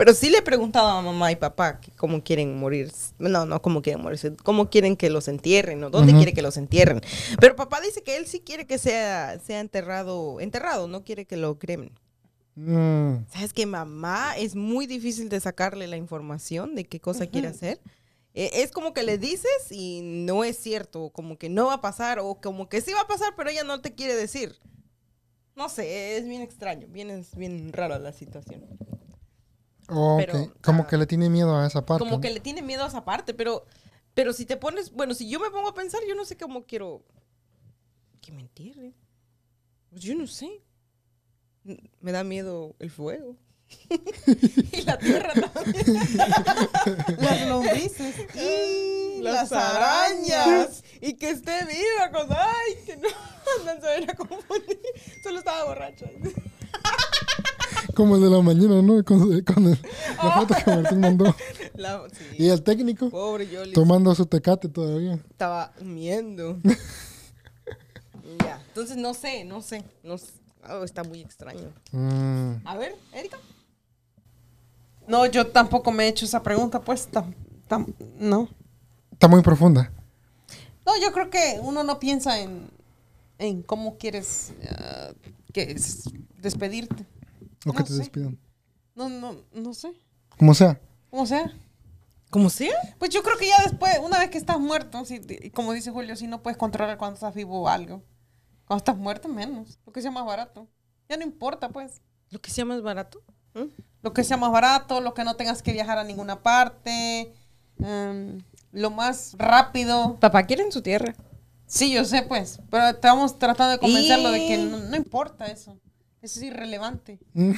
Pero sí le he preguntado a mamá y papá que cómo quieren morir. No, no, cómo quieren morirse. Cómo quieren que los entierren, o dónde quiere que los entierren. Pero papá dice que él sí quiere que sea, sea enterrado, enterrado, no quiere que lo cremen. Mm, ¿Sabes que mamá es muy difícil de sacarle la información de qué cosa quiere hacer? Eh, es como que le dices y no es cierto, como que no va a pasar o como que sí va a pasar, pero ella no te quiere decir. No sé, es bien extraño, bien, es bien rara la situación. Ok. Pero, Como ah, que le tiene miedo a esa parte. Como ¿no? que le tiene miedo a esa parte, pero, pero si te pones, bueno, si yo me pongo a pensar, yo no sé cómo quiero que me entierren. Pues yo no sé. Me da miedo el fuego. y la tierra también. Las lombrices. y las las arañas. Y que esté viva con... Ay, que no, no se a confundir. Solo estaba borracha. Como el de la mañana, ¿no? Con, con el- la foto que Martín mandó. La- sí. Y el técnico Pobre Yoli. tomando su tecate todavía. estaba humiendo. ya, entonces no sé, no sé, no sé. Oh, está muy extraño. Mm, A ver, Erika. No, yo tampoco me he hecho esa pregunta, pues. tam- tam- no. Está muy profunda. No, yo creo que uno no piensa en, en cómo quieres ah, que es despedirte. O que No te sé. despidan. No, no, no sé. Como sea. Como sea. ¿Cómo sea? Pues yo creo que ya después, una vez que estás muerto, si, y como dice Julio, si no puedes controlar cuando estás vivo o algo. Cuando estás muerto, menos. Lo que sea más barato. Ya no importa, pues. ¿Lo que sea más barato? ¿Mm? Lo que sea más barato, lo que no tengas que viajar a ninguna parte. em, lo más rápido. Papá quiere en su tierra. Sí, yo sé, pues. Pero estamos tratando de convencerlo de que no importa eso. Eso es irrelevante.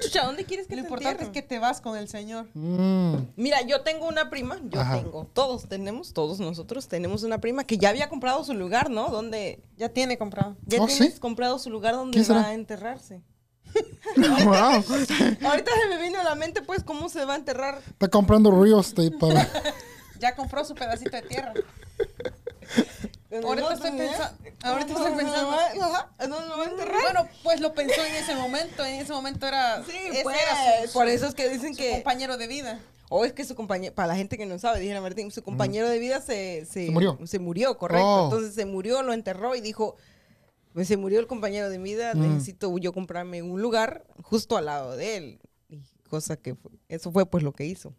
Chucha, ¿dónde quieres que Lo te importante es que te vas con el Señor. Mm, Mira, yo tengo una prima, yo Ajá. tengo, todos tenemos, todos nosotros tenemos una prima que ya había comprado su lugar, ¿no? Donde Ya tiene comprado. ya ¿Oh, tienes sí? comprado su lugar donde va a enterrarse. wow. Ahorita se me vino a la mente, pues, cómo se va a enterrar. Está comprando real estate para. Ya compró su pedacito de tierra. ¿En Ahorita estoy, pensa- ahorita estoy pensando. Ajá, ¿en dónde lo va a enterrar? Bueno, pues lo pensó en ese momento. En ese momento era. Sí, ese pues, era su, por eso es que dicen su que... compañero de vida. O es que su compañero, para la gente que no sabe, dijera Martín, su compañero de vida se, se, Se murió. Se murió, correcto. Oh. Entonces se murió, lo enterró y dijo, pues se murió el compañero de vida, Mm. necesito yo comprarme un lugar justo al lado de él. Y cosa que fue- eso fue pues lo que hizo.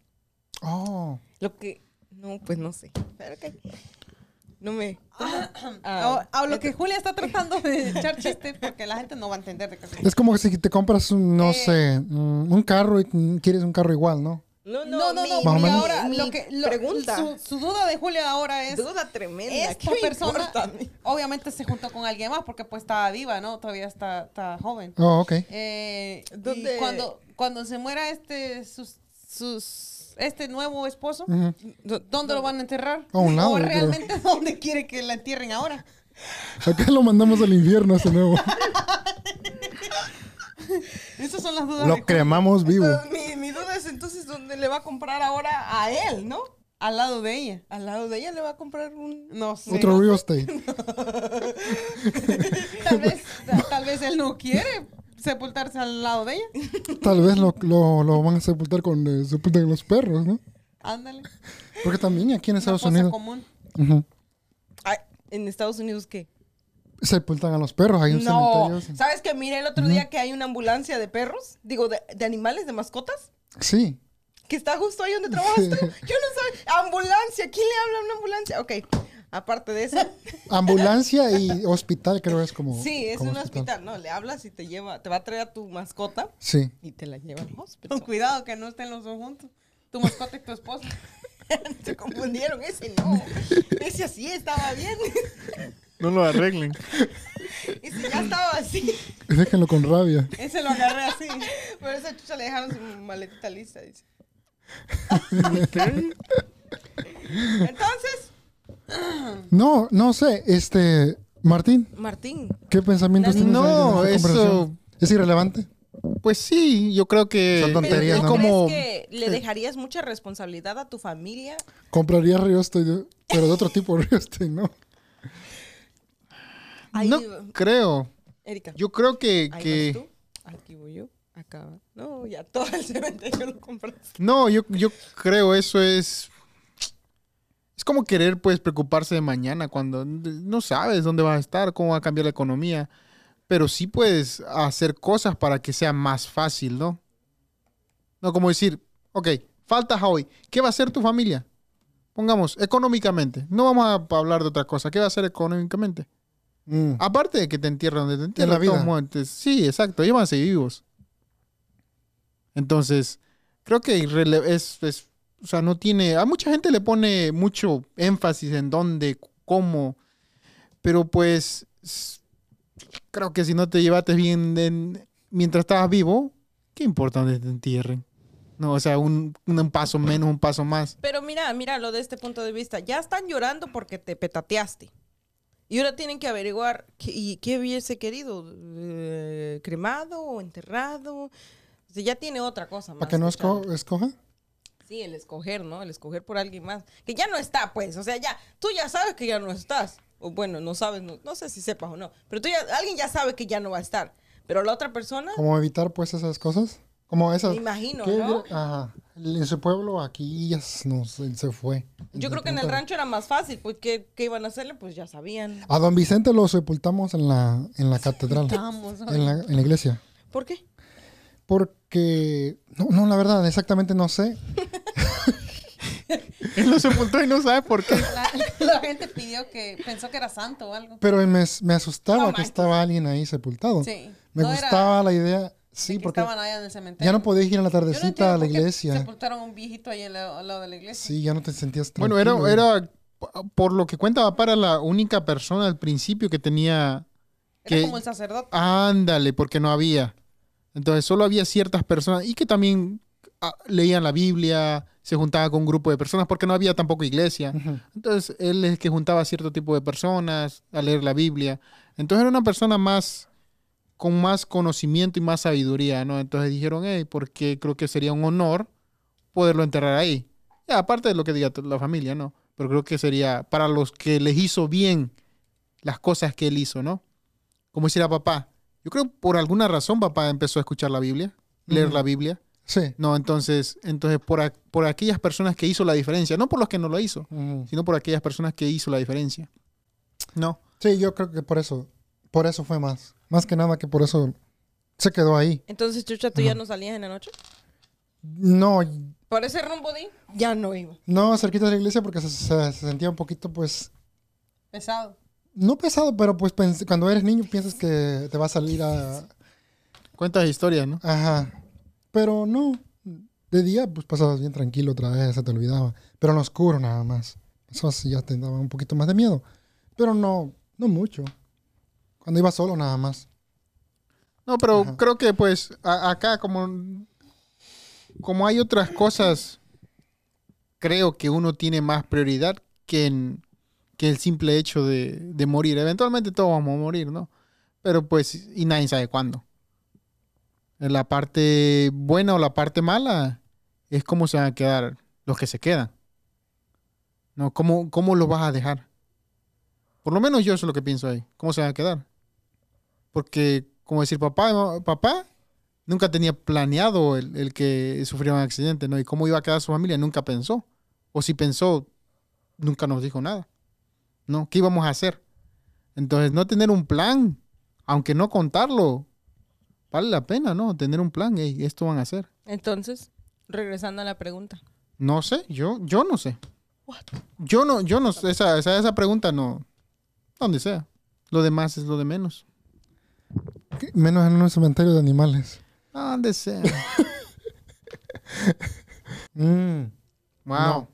Oh. Lo que, no, pues no sé. Pero ok. No me... A, Ah, a lo que Julia está tratando de echar chistes porque la gente no va a entender de qué se Es como si te compras un, no Eh. sé, un carro y quieres un carro igual, ¿no? no, No, no, no. Más o porque menos. ahora mi lo que lo- pregunta. Su, su duda de Julia ahora es duda tremenda. ¿qué esta persona importa obviamente se juntó con alguien más porque pues estaba viva, ¿no? Todavía está, está joven. Oh, ok. Eh, cuando cuando se muera este sus, sus este nuevo esposo. ¿dónde lo van a enterrar? A un lado, ¿O creo. realmente dónde quiere que la entierren ahora? Acá lo mandamos al infierno ese nuevo. Esas son las dudas Lo cremamos vivo. Entonces, mi, mi duda es entonces dónde le va a comprar ahora a él, ¿no? al lado de ella. Al lado de ella le va a comprar un... No sé. Otro real estate. Tal vez, ta- tal vez él no quiere sepultarse al lado de ella. Tal vez lo, lo, lo van a sepultar con eh, sepultan los perros, ¿no? Ándale. Porque también aquí en Una Estados cosa Unidos común. ujú, Ay, ¿En Estados Unidos qué? sepultan a los perros. Hay un No, cementerio. ¿sabes que miré el otro día que hay una ambulancia de perros? Digo, de, de animales, de mascotas. Sí. Que está justo ahí donde trabajas tú. Yo no sabía. Ambulancia, ¿quién le habla a una ambulancia? Ok, aparte de eso. Ambulancia y hospital creo es como. Sí, es como un hospital. No, le hablas y te lleva, te va a traer a tu mascota Sí. y te la lleva al Con hospital. cuidado que no estén los dos juntos. Tu mascota y tu esposa. Se confundieron, ese no. Ese así estaba bien. No lo arreglen. Ese ya estaba así. Déjenlo con rabia. Ese lo agarré así. Por esa chucha le dejaron su maletita lista, dice. Entonces, No, no sé. Este. Martín, Martín, ¿qué pensamientos tienes No, de eso-? ¿Es irrelevante? Pues sí, yo creo que Son tonterías, es ¿no? como ¿crees que le dejarías mucha responsabilidad a tu familia? Compraría estate, pero de otro tipo estate, ¿no? Ahí, no creo. Erika, Yo creo que, ahí que vas tú, aquí voy yo, Acá. No, ya todo el cementerio lo compraste. No, yo, yo creo eso es. Es como querer, pues, preocuparse de mañana cuando no sabes dónde vas a estar, cómo va a cambiar la economía. Pero sí puedes hacer cosas para que sea más fácil, ¿no? No como decir, ok, faltas hoy. ¿Qué va a hacer tu familia? Pongamos, económicamente. No vamos a hablar de otra cosa. ¿Qué va a hacer económicamente? Mm. Aparte de que te entierran donde te entierran. la de todos vida. Sí, exacto. Ellos van a seguir vivos. Entonces, creo que es- O sea, no tiene. A mucha gente le pone mucho énfasis en dónde, cómo. Pero pues. Creo que si no te llevaste bien en- mientras estabas vivo, ¿qué importa dónde te entierren? No, o sea, un, un paso menos, un paso más. Pero mira, míralo de este punto de vista. Ya están llorando porque te petateaste. Y ahora tienen que averiguar qué, y qué hubiese querido. eh, ¿Cremado o enterrado? O sea, ya tiene otra cosa más. ¿Para que no esco- escoja? Sí, el escoger, ¿no? El escoger por alguien más. Que ya no está, pues. O sea, ya, tú ya sabes que ya no estás. O bueno, no sabes, no, no sé si sepas o no. Pero tú ya, alguien ya sabe que ya no va a estar. Pero la otra persona, ¿Cómo evitar, pues, esas cosas? Como esas... me imagino, ¿Qué ¿no? Ajá. En su pueblo, aquí ya no, se, se fue. Yo creo que en el rancho era más fácil, pues ¿qué, qué iban a hacerle? Pues ya sabían. A don Vicente lo sepultamos en la, en la catedral. En, la, en la iglesia. ¿Por qué? Porque... No, no, la verdad, exactamente no sé. Él lo sepultó y no sabe por qué. La, la gente pidió que pensó que era santo o algo. Pero me, me asustaba No que estaba alguien ahí sepultado. Sí. Me No era gustaba la idea. Sí, que porque estaban allá en el cementerio. ya no podías ir a la no tardecita entiendo a la iglesia. Sepultaron a un viejito ahí al lado, al lado de la iglesia. Sí, ya no te sentías Bueno, era, tranquilo. era, por lo que cuenta, para la única persona al principio que tenía Era que- como el sacerdote. Ándale, porque no había. Entonces solo había ciertas personas y que también ah, leían la Biblia, se juntaba con un grupo de personas porque no había tampoco iglesia. Entonces él es el que juntaba a cierto tipo de personas a leer la Biblia. Entonces era una persona más con más conocimiento y más sabiduría, ¿no? Entonces dijeron, hey, porque creo que sería un honor poderlo enterrar ahí. Ya, aparte de lo que diga la familia, ¿no? Pero creo que sería para los que les hizo bien las cosas que él hizo, ¿no? Como hiciera papá. Yo creo por alguna razón papá empezó a escuchar la Biblia, leer la Biblia. Sí. No, entonces, entonces por, a- por aquellas personas que hizo la diferencia, no por los que no lo hizo, sino por aquellas personas que hizo la diferencia. No. Sí, yo creo que por eso. Por eso fue más. Más que nada que por eso se quedó ahí. Entonces, Chucha, ¿tú ya no salías en la noche? No, Por ese rumbo de ya no iba. no cerquita de la iglesia porque se, se- se sentía un poquito, pues, Pesado. no pesado, pero pues cuando eres niño piensas que te va a salir a... Cuentas historias, ¿no? Ajá. Pero no. De día, pues pasabas bien tranquilo otra vez, se te olvidaba. Pero en lo oscuro nada más. Eso sí ya te daba un poquito más de miedo. Pero no, no mucho. Cuando iba solo nada más. No, pero Ajá. creo que pues a- acá como, como hay otras cosas, creo que uno tiene más prioridad que, en, que el simple hecho de, de morir. Eventualmente todos vamos a morir, ¿no? Pero pues, y nadie sabe cuándo. La parte buena o la parte mala es cómo se van a quedar los que se quedan. ¿No? ¿Cómo, cómo los vas a dejar? Por lo menos yo eso es lo que pienso ahí. ¿Cómo se van a quedar? Porque, como decir, papá, papá nunca tenía planeado el, el que sufriera un accidente, ¿no? Y cómo iba a quedar su familia, nunca pensó. O si pensó, nunca nos dijo nada. ¿No? ¿Qué íbamos a hacer? Entonces, no tener un plan, aunque no contarlo, vale la pena, ¿no? Tener un plan, "Ey, esto van a hacer. Entonces, regresando a la pregunta. No sé, yo, yo no sé. Yo no, yo no sé, esa, esa, esa pregunta no, donde sea. Lo demás es lo de menos. Menos en un cementerio de animales. Donde sea. Mm. Wow. No.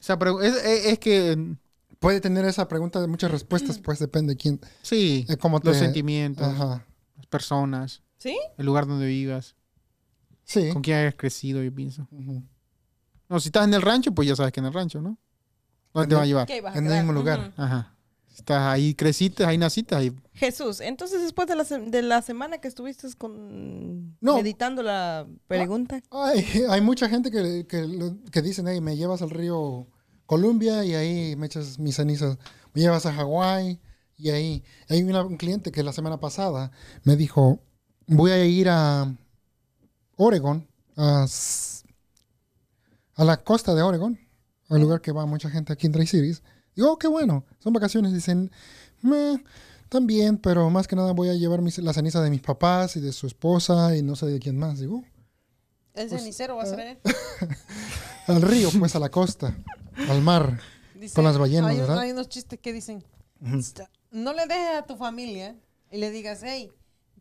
Esa es, es- es que, mm, Puede tener esa pregunta de muchas respuestas, pues depende de quién. sí, eh, cómo los te- sentimientos, Ajá. las personas, ¿Sí? el lugar donde vivas, Sí. con quién hayas crecido, yo pienso. Ujú. No, si estás en el rancho, pues ya sabes que en el rancho, ¿no? ¿Dónde te va a llevar? ¿Qué ibas a En el mismo lugar. Ujú. Ajá. Si estás ahí, creciste, ahí naciste, ahí. Jesús, entonces después de la, de la semana que estuviste con No. meditando la pregunta, Ay, hay mucha gente que, que, que dicen, hey, me llevas al río Columbia y ahí me echas mis cenizas. Me llevas a Hawái y ahí. Hay una- un cliente que la semana pasada me dijo, voy a ir a, Oregon, a, la costa de Oregon, al lugar que va mucha gente aquí en Tri Cities. Digo, oh, qué bueno, son vacaciones. Dicen, "Meh, también, pero más que nada voy a llevar mis, la ceniza de mis papás y de su esposa y no sé de quién más. Digo, El Pues, cenicero va a ser él. al río, pues a la costa, al mar. Dice- Con las ballenas, hay, ¿verdad? hay unos chistes que dicen, no le dejes a tu familia y le digas, hey,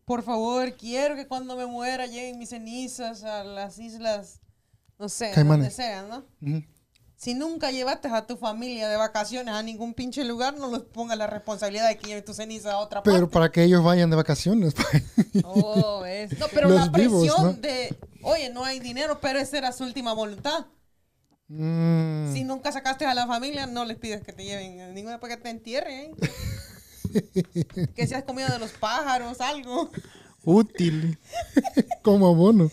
por favor, quiero que cuando me muera lleguen mis cenizas a las islas, no sé, donde Caimanes. sea, ¿no? Si nunca llevaste a tu familia de vacaciones a ningún pinche lugar, no les pongas la responsabilidad de que lleven tu ceniza a otra Pero parte. para que ellos vayan de vacaciones. pues. Oh, es- No, pero Los la presión vivos, ¿no? de, oye, no hay dinero, pero esa era su última voluntad. Mm. Si nunca sacaste a la familia, no les pides que te lleven a ninguna para que te entierren. ¿eh? que seas comida de los pájaros, algo. Útil. Como abono.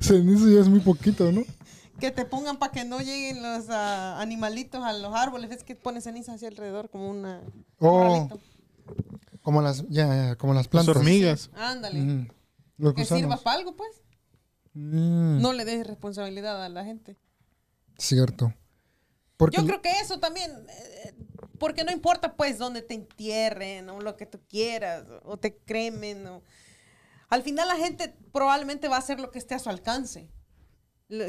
Ceniza ya es muy poquito, ¿no? Que te pongan para que no lleguen los ah, animalitos a los árboles. Es que pones ceniza hacia alrededor como una... un Oh, como las, ya, ya, como las Las plantas. hormigas. Ándale. Los Que sirva para algo, pues. Mm, No le dejes responsabilidad a la gente. Cierto. Porque Yo creo que eso también, eh, porque no importa pues dónde te entierren o lo que tú quieras o te cremen. o- Al final la gente probablemente va a hacer lo que esté a su alcance.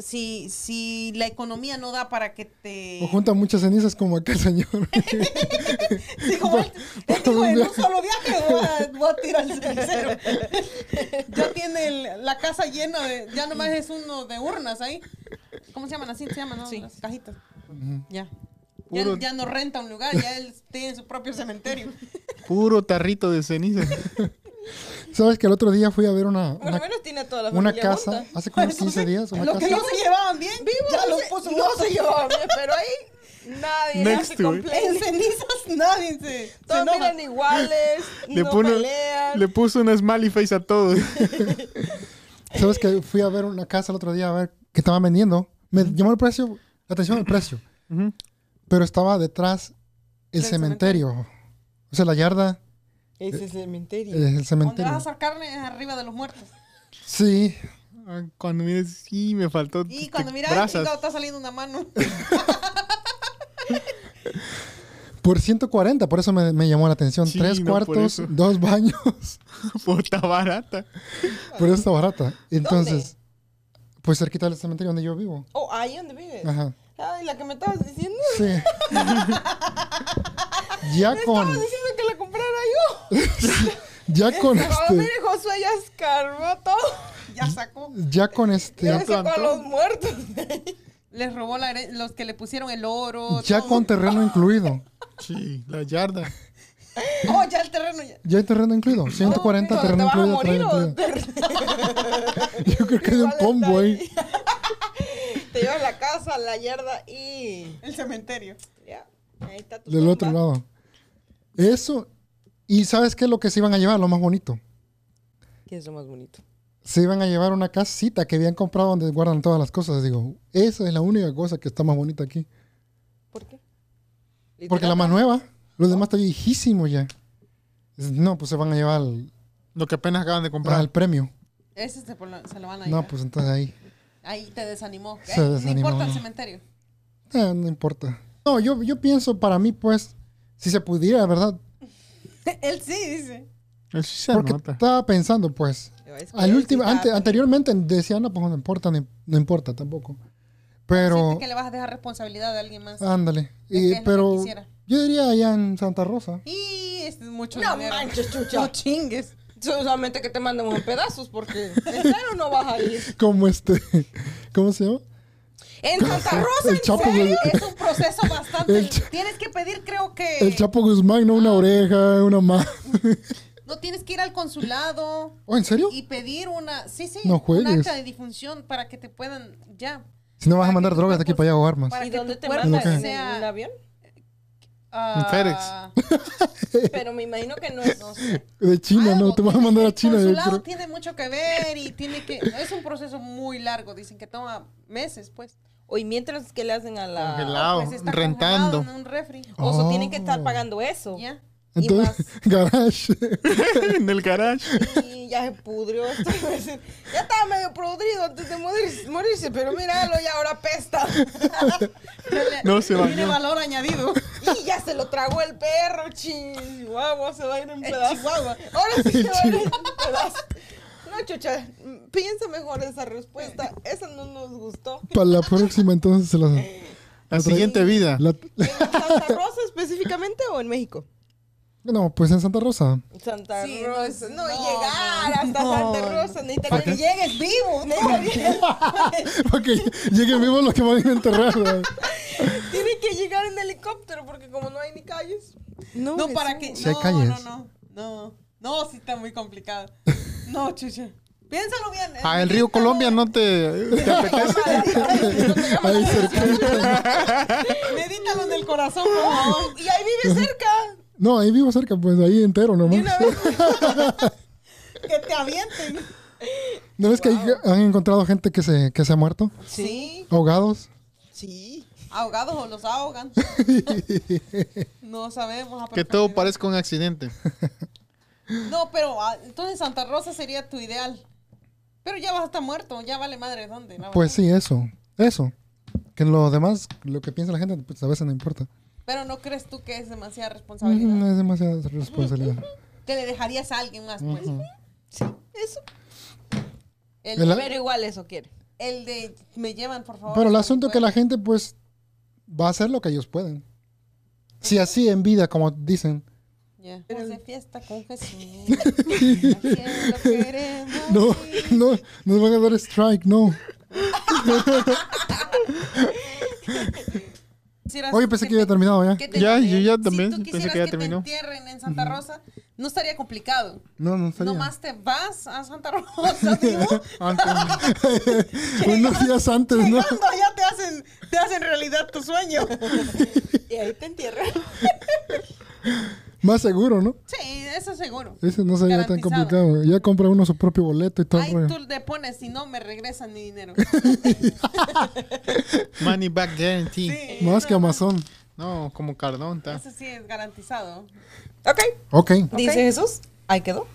Si, si la economía no da para que te... o junta muchas cenizas como aquel señor. Digo, él- él dijo, en un solo viaje voy a, voy a tirar el cenicero. ya tiene el- la casa llena de... Ya nomás es uno de urnas ahí. ¿Cómo se llaman? Así se llaman, ¿no? Sí. Las cajitas. Ya. Puro- Ya, ya no renta un lugar, ya él tiene su propio cementerio. Puro tarrito de ceniza. ¿Sabes que el otro día fui a ver una, Por lo una, menos tiene toda la una casa, junta. hace como unos 15 días, una Los que no se llevaban bien, ya no los se- puso no se llevaban bien, pero ahí nadie Next hace to it. En cenizas nadie se, se Todos enoja. miran iguales, Le, no pone- pelean. le puso una smiley face a todos. ¿Sabes que fui a ver una casa el otro día a ver que estaban vendiendo? Me llamó el precio, la atención el precio. Ujú. Pero estaba detrás el Del cementerio. O sea, la yarda Ese es el cementerio. es el Donde cementerio. vas a hacer carne es arriba de los muertos. Sí, Ah, Cuando mires, sí, me faltó. Y cuando miras, brasas. chingado, está saliendo una mano. por 140, por eso me, me llamó la atención. Sí, Tres no, cuartos, dos baños. Puta barata. por eso está barata. Entonces, pues cerquita del cementerio donde yo vivo. Oh, ahí donde vives. Ajá. Ay, la que me estabas diciendo. Sí. ya con, Estabas diciendo que la comprara yo. ya con este, mire, Josué ya escarbó todo. ya sacó. ya con este, Ya sacó a los muertos. Les robó la los que le pusieron el oro. ya todo. con terreno incluido. Sí, la yarda. Oh, ya el terreno. Ya. Ya hay terreno incluido. 140 ¿Te terreno vas a incluido. morir terreno o incluido. te, Yo creo que hay un combo ahí. Llevas la casa, la yarda y... El cementerio. Ya, ahí está tu Del tumba. otro lado. Eso. Y ¿sabes qué es lo que se iban a llevar? Lo más bonito. ¿Qué es lo más bonito? Se iban a llevar una casita que habían comprado donde guardan todas las cosas. Digo, esa es la única cosa que está más bonita aquí. ¿Por qué? Porque la más nueva, los demás está viejísimo ya. No, pues se van a llevar al, Lo que apenas acaban de comprar. al premio. Ese se, lo- se lo van a No, llevar. pues entonces ahí. Ahí te desanimó. Se Eh, desanimó. No importa el cementerio. eh, no importa. No, yo, yo pienso para mí, pues, si se pudiera, ¿verdad? Él sí dice. Eso sí se Porque nota. estaba pensando, pues, Es que al él último, sí ante- anteriormente decía, no, pues no importa, ni- no importa tampoco. Pero, que le vas a dejar responsabilidad a alguien más. ándale. ¿De Y- pero yo diría allá en Santa Rosa. Y este es mucho No dinero. manches, chucha. No chingues. Solamente que te mandemos en pedazos porque en serio no vas a ir. Como este, ¿cómo se llama? En Santa Rosa, El ¿en Chapo, serio? Es un proceso bastante. Cha- Tienes que pedir, creo que. el Chapo Guzmán, no una oreja, una mano. No tienes que ir al consulado ¿Oh, en serio? y pedir una. Sí, sí. No un acta de difunción para que te puedan. Ya. Si no vas a mandar drogas de aquí para allá o armas. para ¿Y dónde te mandan? ¿En sea- un avión? Ah, Pero me imagino que no es... no sé. De China, Algo no, te vas a tiene- mandar a el China. yo consulado tiene mucho que ver y tiene que. Es un proceso muy largo. Dicen que toma meses, pues. Oye, mientras que le hacen a la... Congelado. Pues está rentando. en un refri. O sea, tienen que estar Oh. pagando eso. Ya. Entonces, garage. en el garage. Y ya se pudrió. esto. ya estaba medio podrido antes de morir- morirse, pero míralo, y ahora pesta. No se Tiene bañó. valor añadido. y ya se lo tragó el perro, chihuahua, se va a ir en pedazos. chihuahua. Ahora sí se va a ir en pedazos. No, chucha, piensa mejor esa respuesta. Esa no nos gustó. Para la próxima, entonces se las. La siguiente vida. la- ¿En Santa Rosa específicamente o en México? No, pues en Santa Rosa. Santa Sí, Rosa. no, No, y no, llegar no, hasta no. Santa Rosa. Necesita Para que llegues vivo. Para que lleguen vivos los que van a enterrar. ¿verdad? Tiene que llegar en helicóptero porque como no hay ni calles. No, No, para que. Si hay No, calles. no, no. No, no, sí está muy complicado. No, chucha. Piénsalo bien. Ah, el río Colombia no te, te apetece. Ahí cerquita. Medítalo en el corazón, por favor. Y ahí vive cerca. No, ahí vivo cerca, pues ahí entero nomás. una vez. Que te avienten. ¿No ves que ahí han encontrado gente que se, que se ha muerto? Sí, Ahogados. sí. Ahogados o los ahogan. No sabemos. a Que todo parezca un accidente. No, pero ah, entonces Santa Rosa sería tu ideal. Pero ya vas a estar muerto, ya vale madre dónde. Pues sí, eso. Eso. Que lo demás, lo que piensa la gente, pues a veces no importa. Pero no crees tú que es demasiada responsabilidad. Es demasiada responsabilidad. Que le dejarías a alguien más, pues. Sí, eso. El, El- Pero igual eso quiere. el de me llevan, por favor. Pero el no asunto es que la gente, pues, va a hacer lo que ellos pueden. Si así en vida, como dicen. Ya. Vamos de fiesta con Jesús. Queremos No, no, nos van a dar strike, no. Quisieras Oye, pensé que había te- terminado ya. te- Ya, yo ya si también tú pensé quisieras que ya te terminó. entierren en Santa Rosa, no estaría complicado. No, no estaría. Nomás te vas a Santa Rosa. Unos días antes, ¿no? Llegando ya te hacen, te hacen realidad tu sueño. Y ahí te entierran. Más seguro, ¿no? Sí, eso seguro. Ese no sería tan complicado. Ya compra uno su propio boleto y todo Ahí tú le pones, si no me regresan mi dinero. Money back guarantee. Sí, Más que Amazon. No, como Cardón. ta. eso sí es garantizado. Ok. Ok. Dice Jesús. Ahí quedó.